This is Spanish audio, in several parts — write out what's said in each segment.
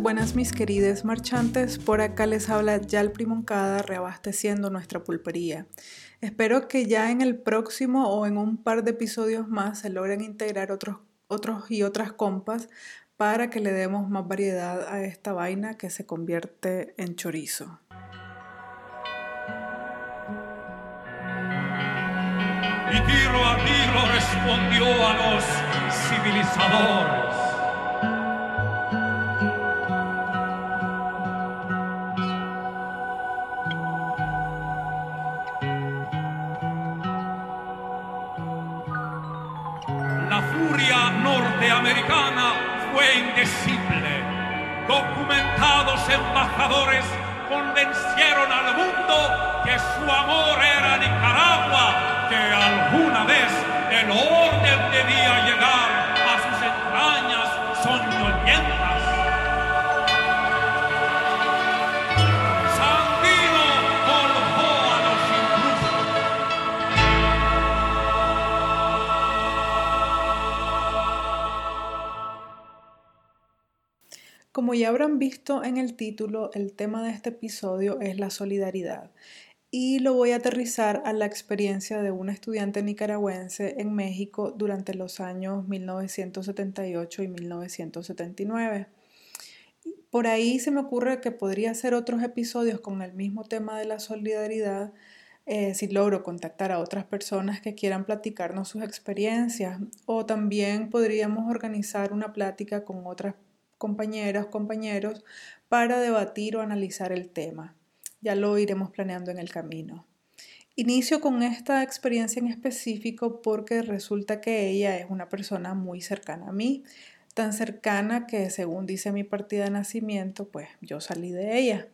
Buenas, mis queridos marchantes, por acá les habla Yalpri Moncada reabasteciendo nuestra pulpería. Espero que ya en el próximo o en un par de episodios más se logren integrar otros, otros y otras compas para que le demos más variedad a esta vaina que se convierte en chorizo. Y tiro respondió a los civilizadores. Convencieron al mundo que su amor era Nicaragua, que alguna vez el orden ya habrán visto en el título, el tema de este episodio es la solidaridad y lo voy a aterrizar a la experiencia de una estudiante nicaragüense en México durante los años 1978 y 1979. Por ahí se me ocurre que podría hacer otros episodios con el mismo tema de la solidaridad eh, si logro contactar a otras personas que quieran platicarnos sus experiencias o también podríamos organizar una plática con otras compañeras, compañeros para debatir o analizar el tema. Ya lo iremos planeando en el camino. Inicio con esta experiencia en específico porque resulta que ella es una persona muy cercana a mí, tan cercana que según dice mi partida de nacimiento, pues yo salí de ella.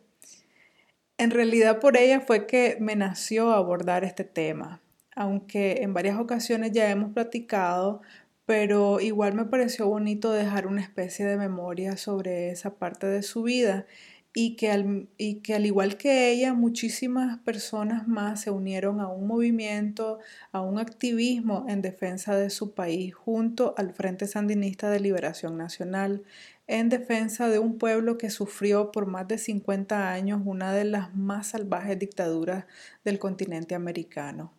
En realidad por ella fue que me nació abordar este tema, aunque en varias ocasiones ya hemos platicado, pero igual me pareció bonito dejar una especie de memoria sobre esa parte de su vida y que, al, y que al igual que ella, muchísimas personas más se unieron a un movimiento, a un activismo en defensa de su país junto al Frente Sandinista de Liberación Nacional, en defensa de un pueblo que sufrió por más de 50 años una de las más salvajes dictaduras del continente americano.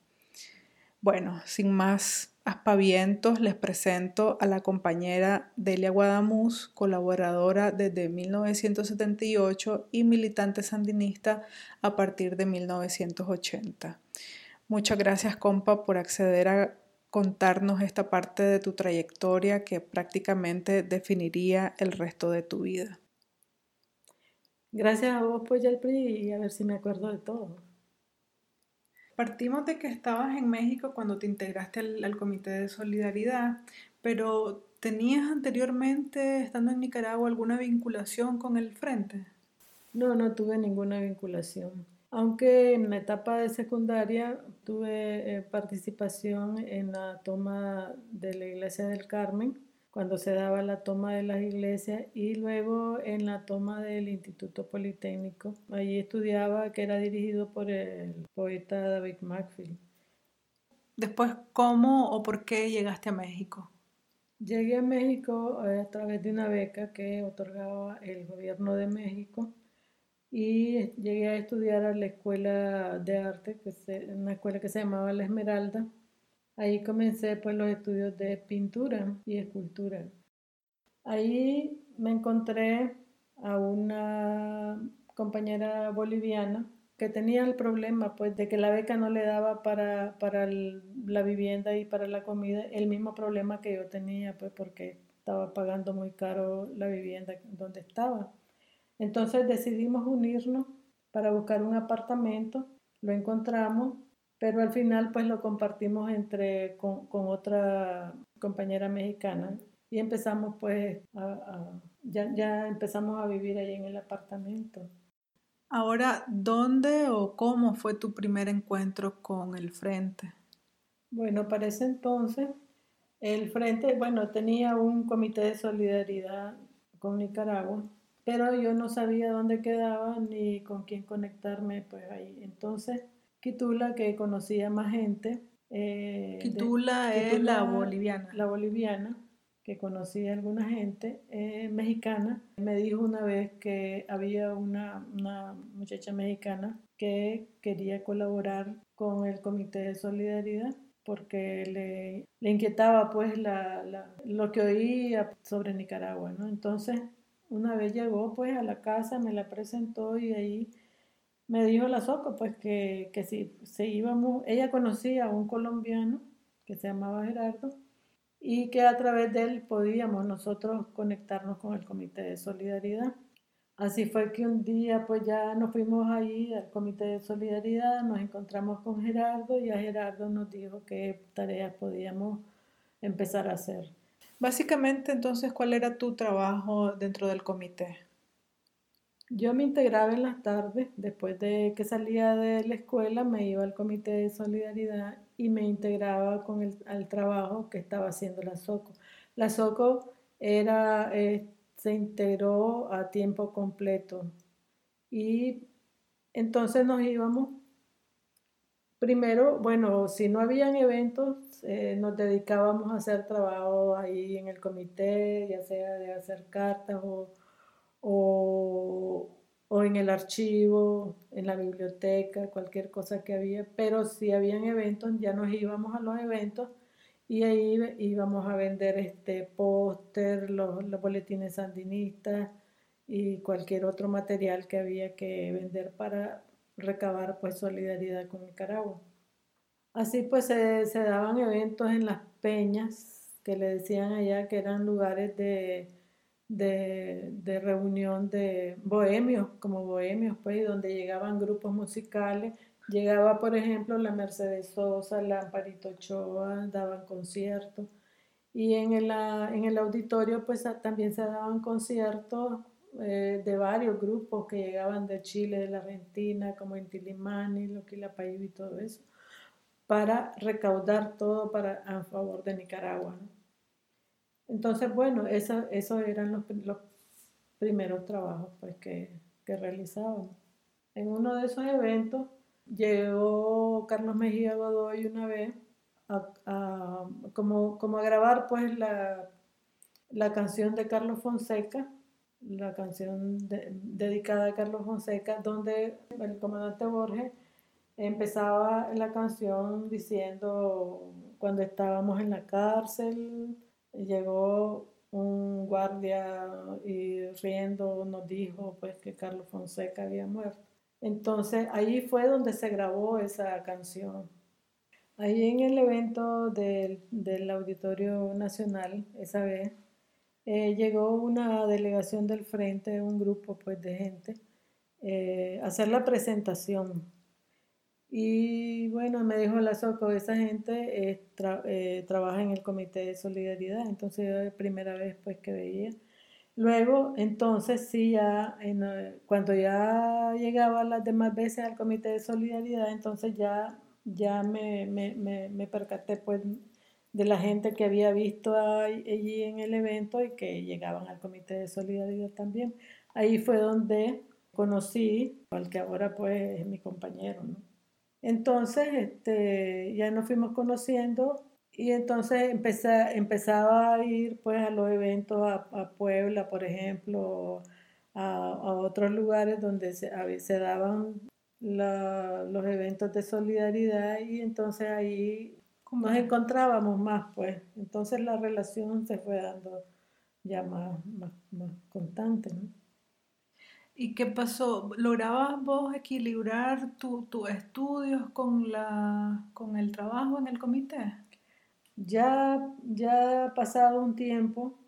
Bueno, sin más aspavientos, les presento a la compañera Delia Guadamuz, colaboradora desde 1978 y militante sandinista a partir de 1980. Muchas gracias, compa, por acceder a contarnos esta parte de tu trayectoria que prácticamente definiría el resto de tu vida. Gracias a vos, pues, Yalpri, a ver si me acuerdo de todo. Partimos de que estabas en México cuando te integraste al, Comité de Solidaridad, pero ¿tenías anteriormente, estando en Nicaragua, alguna vinculación con el Frente? No, no tuve ninguna vinculación. Aunque en la etapa de secundaria tuve eh, participación en la toma de la Iglesia del Carmen, cuando se daba la toma de las iglesias y luego en la toma del Instituto Politécnico. Allí estudiaba, que era dirigido por el poeta David Macfield. Después, ¿cómo o por qué llegaste a México? Llegué a México eh, a través de una beca que otorgaba el gobierno de México y llegué a estudiar a la escuela de arte, que se, una escuela que se llamaba La Esmeralda, Ahí comencé pues los estudios de pintura y escultura. Ahí me encontré a una compañera boliviana que tenía el problema pues de que la beca no le daba para, para la vivienda y para la comida, el mismo problema que yo tenía pues porque estaba pagando muy caro la vivienda donde estaba. Entonces decidimos unirnos para buscar un apartamento, lo encontramos pero al final pues lo compartimos entre con, con otra compañera mexicana y empezamos pues a, a, ya, ya empezamos a vivir ahí en el apartamento. Ahora, ¿dónde o cómo fue tu primer encuentro con el Frente? Bueno, para ese entonces el Frente, bueno, tenía un comité de solidaridad con Nicaragua, pero yo no sabía dónde quedaba ni con quién conectarme pues ahí. Entonces Quitula, que conocía más gente. Eh, Quitula de, es Quitula, la boliviana. La boliviana, que conocí a alguna gente eh, mexicana, me dijo una vez que había una, una, muchacha mexicana que quería colaborar con el Comité de Solidaridad porque le, le inquietaba pues la, la, lo que oía sobre Nicaragua, ¿no? Entonces, una vez llegó pues a la casa, me la presentó y ahí me dijo la Soco pues que, que si se íbamos, ella conocía a un colombiano que se llamaba Gerardo y que a través de él podíamos nosotros conectarnos con el Comité de Solidaridad. Así fue que un día pues ya nos fuimos ahí al Comité de Solidaridad, nos encontramos con Gerardo y a Gerardo nos dijo qué tareas podíamos empezar a hacer. Básicamente entonces, ¿cuál era tu trabajo dentro del comité? Yo me integraba en las tardes, después de que salía de la escuela me iba al Comité de Solidaridad y me integraba con el al trabajo que estaba haciendo la SOCO. La SOCO era... Eh, se integró a tiempo completo. Y entonces nos íbamos, primero, bueno, si no habían eventos, eh, nos dedicábamos a hacer trabajo ahí en el comité, ya sea de hacer cartas o, o, o en el archivo, en la biblioteca, cualquier cosa que había, pero si habían eventos, ya nos íbamos a los eventos y ahí íbamos a vender este póster, los, los, boletines sandinistas y cualquier otro material que había que vender para recabar pues solidaridad con Nicaragua. Así pues se, se daban eventos en las peñas que le decían allá que eran lugares de, de, de, reunión de bohemios, como bohemios, pues, donde llegaban grupos musicales Llegaba, por ejemplo, la Mercedes Sosa, la Amparito Ochoa, daban conciertos. Y en el, en el auditorio, pues también se daban conciertos eh, de varios grupos que llegaban de Chile, de la Argentina, como Intilimani, Loquilapayú y todo eso, para recaudar todo para, a favor de Nicaragua. Entonces, bueno, esos eso eran los, los, primeros trabajos pues, que, que realizábamos. En uno de esos eventos, llegó Carlos Mejía Godoy una vez a, como, como, a grabar pues la, la, canción de Carlos Fonseca, la canción dedicada a Carlos Fonseca, donde el comandante Borges empezaba la canción diciendo cuando estábamos en la cárcel, llegó un guardia y riendo nos dijo pues que Carlos Fonseca había muerto. Entonces ahí fue donde se grabó esa canción. Ahí en el evento del, del Auditorio Nacional, esa vez, eh, llegó una delegación del frente, un grupo pues, de gente, eh, a hacer la presentación. Y bueno, me dijo la SOCO, esa gente eh, tra eh, trabaja en el Comité de Solidaridad, entonces era la primera vez pues que veía Luego, entonces, sí, ya en, cuando ya llegaba las demás veces al Comité de Solidaridad, entonces ya, ya me, me, me, me percaté pues de la gente que había visto allí en el evento y que llegaban al Comité de Solidaridad también. Ahí fue donde conocí al que ahora pues es mi compañero, ¿no? Entonces, este, ya nos fuimos conociendo y entonces empecé, empezaba a ir pues a los eventos a, Puebla, por ejemplo, a, otros lugares donde se, se daban los eventos de solidaridad y entonces ahí nos encontrábamos más pues. Entonces la relación se fue dando ya más, más, más constante. ¿no? ¿Y qué pasó? ¿Lograbas vos equilibrar tus estudios con, la, con el trabajo en el comité? Ya, ya ha pasado un tiempo,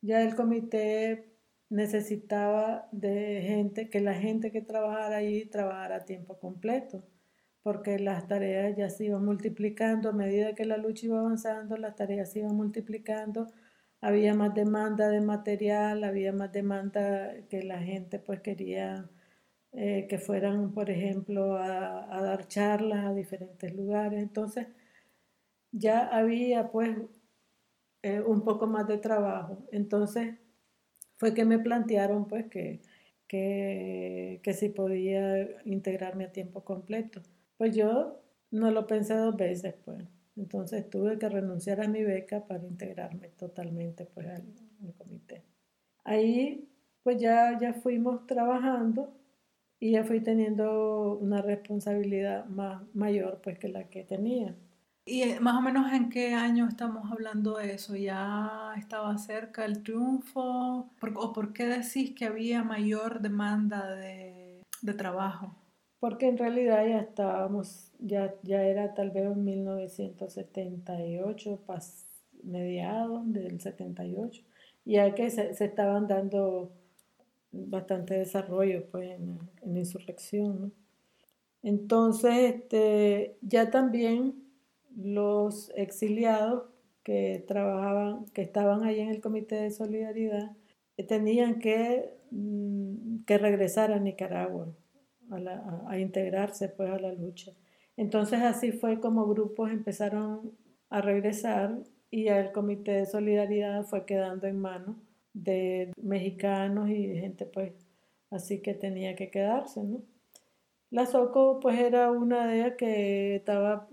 ya el comité necesitaba de gente, que la gente que trabajara ahí trabajara a tiempo completo, porque las tareas ya se iban multiplicando, a medida que la lucha iba avanzando, las tareas se iban multiplicando, había más demanda de material, había más demanda que la gente pues quería eh, que fueran, por ejemplo, a, dar charlas a diferentes lugares, entonces ya había pues eh, un poco más de trabajo. Entonces fue que me plantearon pues que, que, que si podía integrarme a tiempo completo. Pues yo no lo pensé dos veces, pues. Entonces tuve que renunciar a mi beca para integrarme totalmente pues, al, comité. Ahí pues ya, ya fuimos trabajando y ya fui teniendo una responsabilidad más mayor pues que la que tenía. ¿Y eh, más o menos en qué año estamos hablando de eso? ¿Ya estaba cerca el triunfo? ¿O por qué decís que había mayor demanda de, de trabajo? Porque en realidad ya estábamos, ya, ya era tal vez en 1978, pas, mediados del 78, ya que se, estaban dando bastante desarrollo pues, en, en la insurrección. Entonces, este, ya también los exiliados que trabajaban, que estaban ahí en el Comité de Solidaridad, eh, tenían que, mm, que regresar a Nicaragua a, integrarse pues a la lucha. Entonces así fue como grupos empezaron a regresar y el Comité de Solidaridad fue quedando en manos de mexicanos y gente pues así que tenía que quedarse, ¿no? La Soco pues era una de ellas que estaba,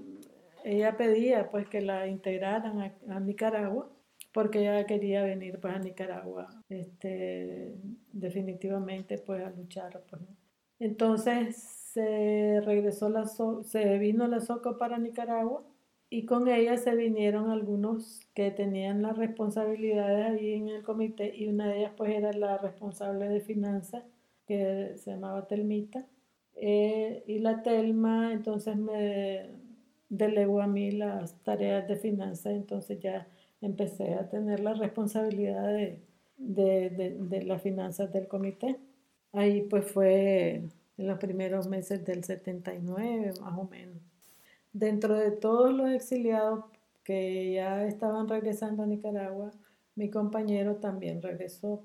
ella pedía pues que la integraran a, a Nicaragua porque ella quería venir pues a Nicaragua este, definitivamente pues a luchar pues, entonces se regresó la se vino la Soco para Nicaragua y con ella se vinieron algunos que tenían las responsabilidades ahí en el comité y una de ellas pues era la responsable de finanzas que se llamaba Telmita. Eh, y la Telma entonces me delegó a mí las tareas de finanzas entonces ya empecé a tener la responsabilidad de, de, de, de las finanzas del comité ahí pues fue en los primeros meses del 79 más o menos Dentro de todos los exiliados que ya estaban regresando a Nicaragua, mi compañero también regresó.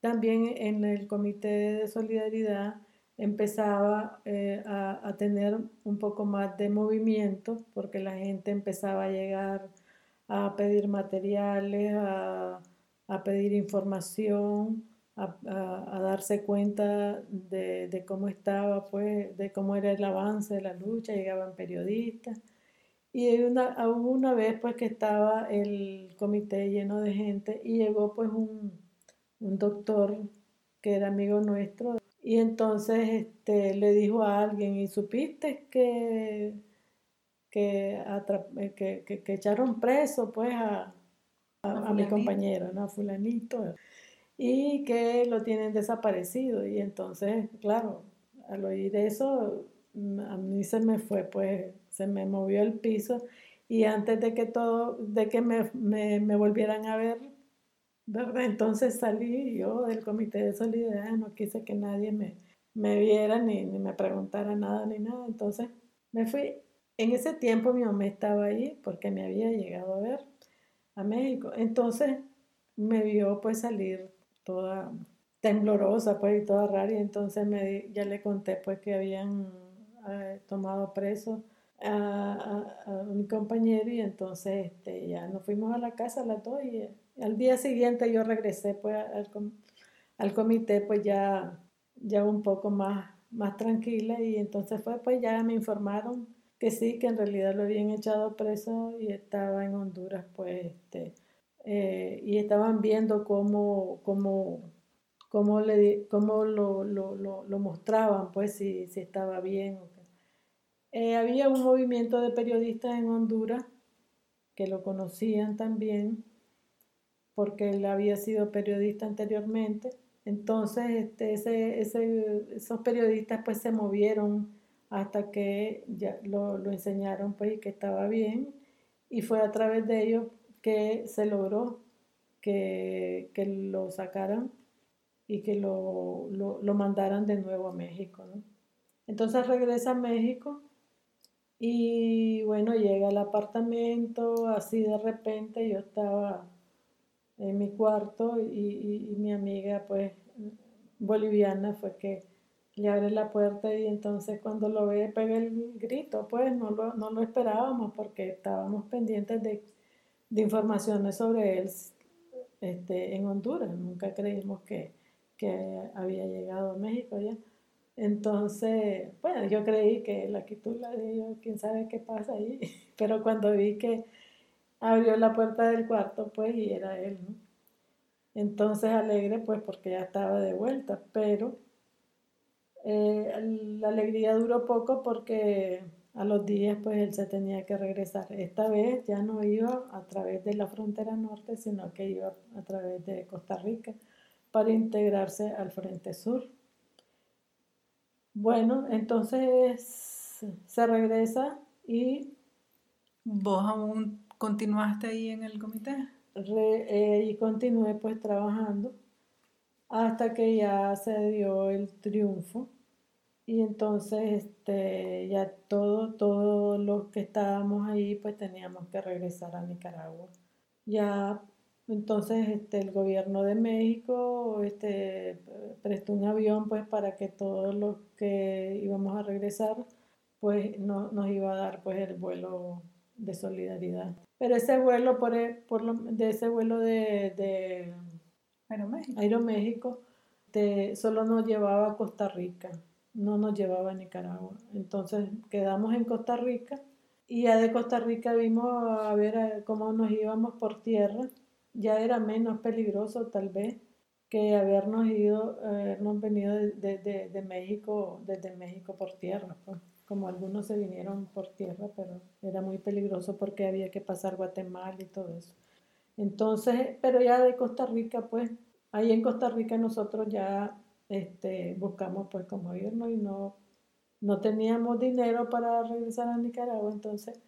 También en el Comité de Solidaridad empezaba eh, a, tener un poco más de movimiento porque la gente empezaba a llegar a pedir materiales, a pedir información a, a, a darse cuenta de, de, cómo estaba, pues, de cómo era el avance de la lucha, llegaban periodistas. Y una, hubo una vez pues que estaba el comité lleno de gente y llegó pues un, un doctor que era amigo nuestro y entonces este, le dijo a alguien, ¿y supiste que, que, que, que, que echaron preso pues a, a, a mi compañero, ¿no? Fulanito y que lo tienen desaparecido. Y entonces, claro, al oír eso, mm, a mí se me fue, pues se me movió el piso y antes de que todo, de que me, me, me volvieran a ver, ¿verdad? Entonces salí yo del comité de solidaridad, no quise que nadie me, me viera ni, ni me preguntara nada ni nada, entonces me fui. En ese tiempo mi mamá estaba ahí porque me había llegado a ver a México, entonces me vio pues salir toda temblorosa, pues, y toda rara, y entonces me, ya le conté, pues, que habían eh, tomado preso a, a, a, mi compañero, y entonces este, ya nos fuimos a la casa las dos, y, y al día siguiente yo regresé, pues, al, al comité, pues, ya, ya un poco más, más tranquila, y entonces fue, pues, ya me informaron que sí, que en realidad lo habían echado preso y estaba en Honduras, pues, este, eh, y estaban viendo cómo, cómo, cómo, le, cómo lo, lo, lo, lo, mostraban, pues si, si estaba bien. Eh, había un movimiento de periodistas en Honduras que lo conocían también, porque él había sido periodista anteriormente. Entonces, este, ese, ese, esos periodistas pues se movieron hasta que ya lo, lo enseñaron pues y que estaba bien. Y fue a través de ellos que se logró que, que lo sacaran y que lo, lo, mandaran de nuevo a México. Entonces regresa a México y bueno, llega al apartamento, así de repente yo estaba en mi cuarto y, y, y mi amiga pues boliviana fue que le abre la puerta y entonces cuando lo ve pega el grito, pues no lo, no lo esperábamos porque estábamos pendientes de de informaciones sobre él este, en Honduras. Nunca creímos que, que había llegado a México ya. Entonces, bueno, yo creí que la quitula ellos, quién sabe qué pasa ahí, pero cuando vi que abrió la puerta del cuarto, pues, y era él, ¿no? Entonces alegre, pues, porque ya estaba de vuelta, pero eh, la alegría duró poco porque a los días, pues, él se tenía que regresar. Esta vez ya no iba a través de la frontera norte, sino que iba a través de Costa Rica para integrarse al Frente Sur. Bueno, entonces se regresa y... ¿Vos aún continuaste ahí en el comité? Eh, y continué pues trabajando hasta que ya se dio el triunfo y entonces este, ya todo, todos los que estábamos ahí pues teníamos que regresar a Nicaragua. Ya entonces este, el gobierno de México este, prestó un avión pues para que todos los que íbamos a regresar pues no, nos iba a dar pues el vuelo de solidaridad. Pero ese vuelo por, e, por lo, de ese vuelo de, de Aeroméxico, solo nos llevaba a Costa Rica, no nos llevaba a Nicaragua. Entonces quedamos en Costa Rica y ya de Costa Rica vimos a ver cómo nos íbamos por tierra ya era menos peligroso tal vez que habernos ido, habernos venido de, de, México, desde México por tierra, pues. como algunos se vinieron por tierra, pero era muy peligroso porque había que pasar Guatemala y todo eso. Entonces, pero ya de Costa Rica, pues, ahí en Costa Rica nosotros ya este, buscamos pues como irnos y no, no teníamos dinero para regresar a Nicaragua, entonces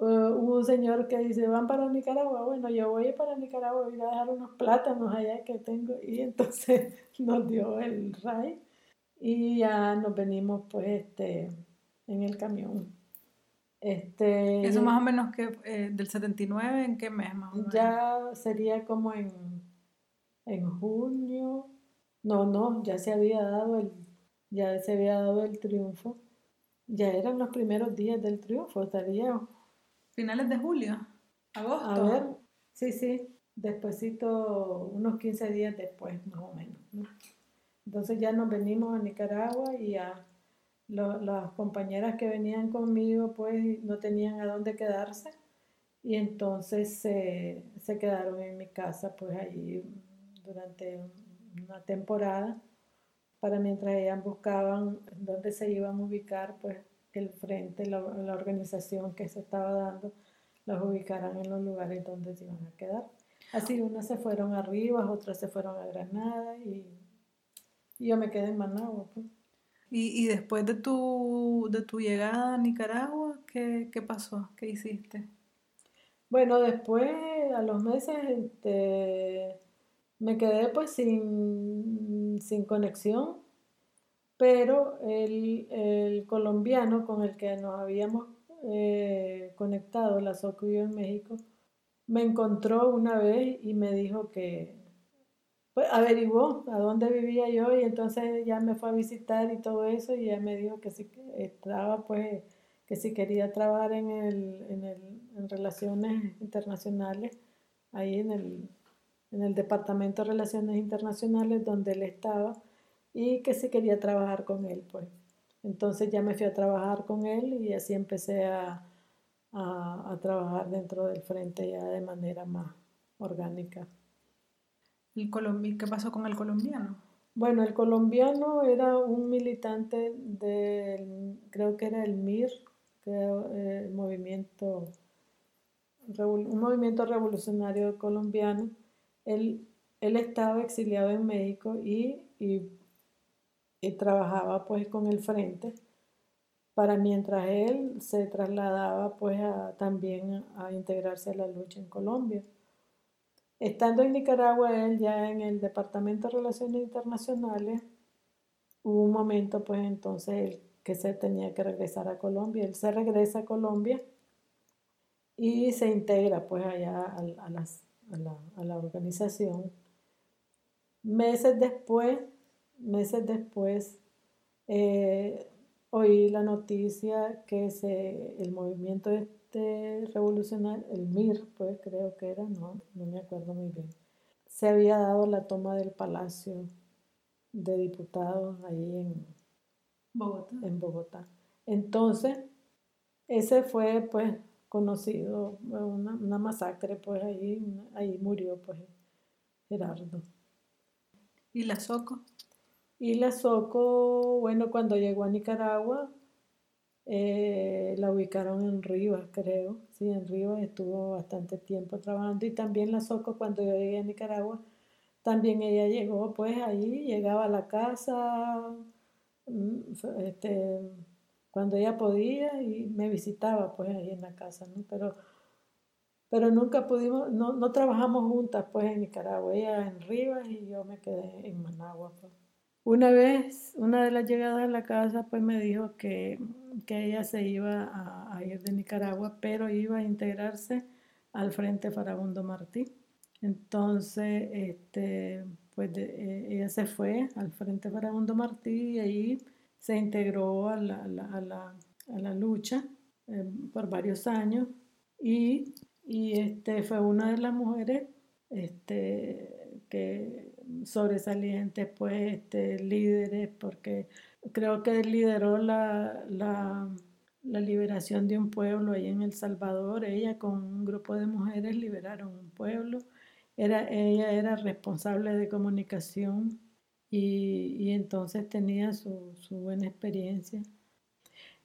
Uh, hubo un señor que dice, van para Nicaragua, bueno, yo voy para Nicaragua, voy a dejar unos plátanos allá que tengo, y entonces nos dio el RAI y ya nos venimos pues este, en el camión. Este, Eso más o menos que eh, del 79, ¿en qué mes más o menos? Ya sería como en, en junio, no, no, ya se había dado el, ya se había dado el triunfo, ya eran los primeros días del triunfo, estaría Finales de julio, agosto. A ver, sí, sí, despuésito, unos 15 días después, más o menos. Entonces ya nos venimos a Nicaragua y a las compañeras que venían conmigo pues no tenían a dónde quedarse y entonces se quedaron en mi casa pues allí durante una temporada para mientras ellas buscaban dónde se iban a ubicar pues el frente, la, organización que se estaba dando, los ubicarán en los lugares donde se iban a quedar. Así unas se fueron arriba, otras se fueron a Granada y, yo me quedé en Managua. Pues. ¿Y, ¿Y, después de tu, de tu llegada a Nicaragua, ¿qué, qué pasó? ¿Qué hiciste? Bueno, después, a los meses, este, me quedé pues sin, sin conexión pero el, colombiano con el que nos habíamos eh, conectado, la SOCUIO en México, me encontró una vez y me dijo que pues, averiguó a dónde vivía yo y entonces ya me fue a visitar y todo eso y ya me dijo que si estaba pues que si quería trabajar en, el, en, el, en relaciones internacionales ahí en el, en el departamento de relaciones internacionales donde él estaba y que se quería trabajar con él, pues. Entonces ya me fui a trabajar con él y así empecé a, a, trabajar dentro del frente ya de manera más orgánica. ¿Y qué pasó con el colombiano? Bueno, el colombiano era un militante del, creo que era el MIR, que era el movimiento, un movimiento revolucionario colombiano. Él, él estaba exiliado en México y, y y trabajaba pues con el frente para mientras él se trasladaba pues también a integrarse a la lucha en Colombia. Estando en Nicaragua, él ya en el Departamento de Relaciones Internacionales, hubo un momento pues entonces que se tenía que regresar a Colombia. Él se regresa a Colombia y se integra pues allá a, la, a la organización. Meses después meses después eh, oí la noticia que se, el movimiento este revolucionario, el MIR, pues creo que era, no, no me acuerdo muy bien, se había dado la toma del Palacio de Diputados ahí en, Bogotá. en Bogotá. Entonces, ese fue pues conocido, una, una masacre, pues ahí, ahí murió pues Gerardo. ¿Y la Soco? Y la Soco, bueno, cuando llegó a Nicaragua, eh, la ubicaron en Rivas, creo. Sí, en Rivas estuvo bastante tiempo trabajando. Y también la Soco, cuando yo llegué a Nicaragua, también ella llegó, pues ahí llegaba a la casa, mm, este, cuando ella podía y me visitaba, pues ahí en la casa, ¿no? Pero, pero nunca pudimos, no, no trabajamos juntas, pues en Nicaragua. Ella en Rivas y yo me quedé en Managua, pues. Una vez, una de las llegadas a la casa, pues me dijo que, ella se iba a, ir de Nicaragua, pero iba a integrarse al Frente Farabundo Martí. Entonces, este, pues eh, ella se fue al Frente Farabundo Martí y ahí se integró a la, lucha eh, por varios años y, este, fue una de las mujeres este, que sobresalientes, pues, este, líderes, porque creo que lideró la, la, liberación de un pueblo ahí en El Salvador. Ella con un grupo de mujeres liberaron un pueblo. Era, ella era responsable de comunicación y, entonces tenía su, su, buena experiencia.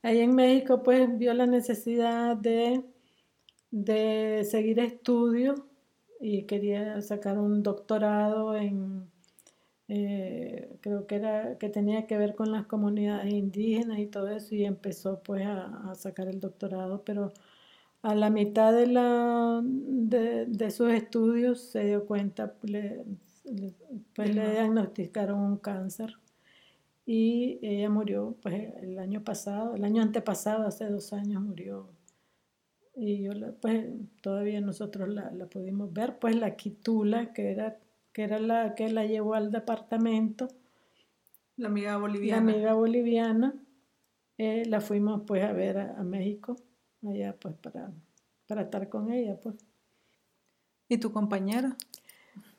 Ahí en México pues vio la necesidad de, de seguir estudios y quería sacar un doctorado en, eh, creo que era, que tenía que ver con las comunidades indígenas y todo eso, y empezó pues a, sacar el doctorado, pero a la mitad de, la, de, sus estudios se dio cuenta, le, pues le diagnosticaron un cáncer y ella murió pues el año pasado, el año antepasado, hace dos años murió y yo pues todavía nosotros la, pudimos ver, pues la quitula, que era, que era la que la llevó al departamento. La amiga boliviana. La amiga boliviana, eh, la fuimos pues a ver a, México, allá pues para, para estar con ella pues. ¿Y tu compañero?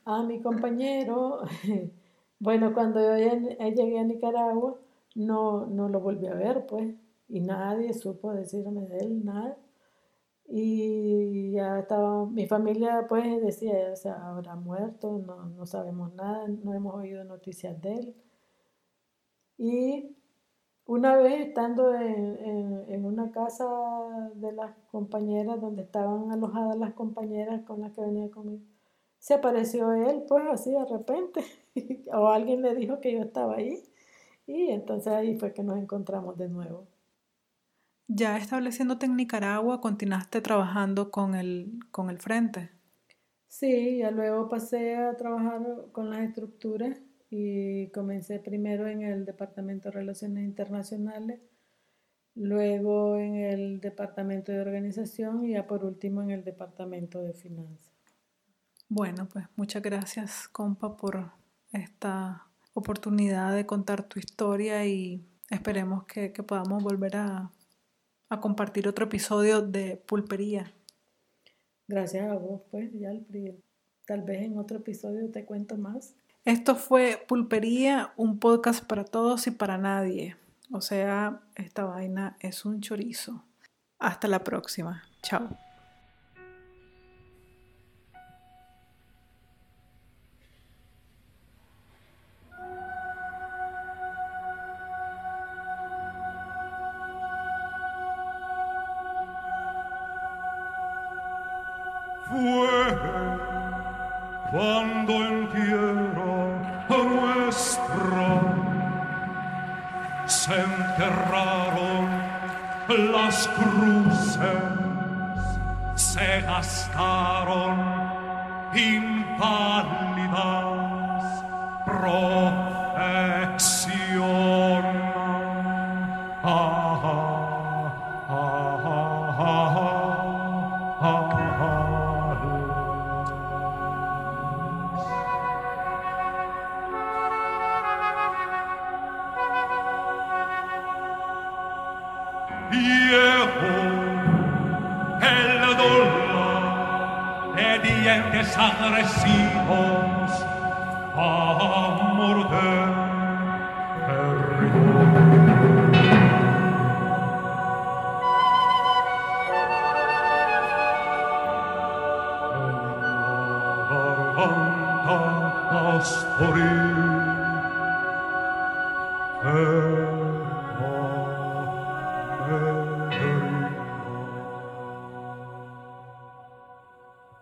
Ah, mi compañero, bueno, cuando yo llegué a Nicaragua, no, no lo volví a ver pues, y nadie supo decirme de él, nada. Y ya estaba, mi familia pues decía, o sea, habrá muerto, no, no sabemos nada, no hemos oído noticias de él. Y una vez estando en, en, una casa de las compañeras, donde estaban alojadas las compañeras con las que venía conmigo, se apareció él, pues así de repente, o alguien le dijo que yo estaba ahí, y entonces ahí fue que nos encontramos de nuevo. Ya estableciéndote en Nicaragua, continuaste trabajando con el, con el frente. Sí, ya luego pasé a trabajar con las estructuras y comencé primero en el Departamento de Relaciones Internacionales, luego en el Departamento de Organización y ya por último en el Departamento de Finanzas. Bueno, pues muchas gracias, compa, por esta oportunidad de contar tu historia y esperemos que podamos volver a a compartir otro episodio de Pulpería. Gracias a vos, pues, ya tal vez en otro episodio te cuento más. Esto fue Pulpería, un podcast para todos y para nadie. O sea, esta vaina es un chorizo. Hasta la próxima. Chao.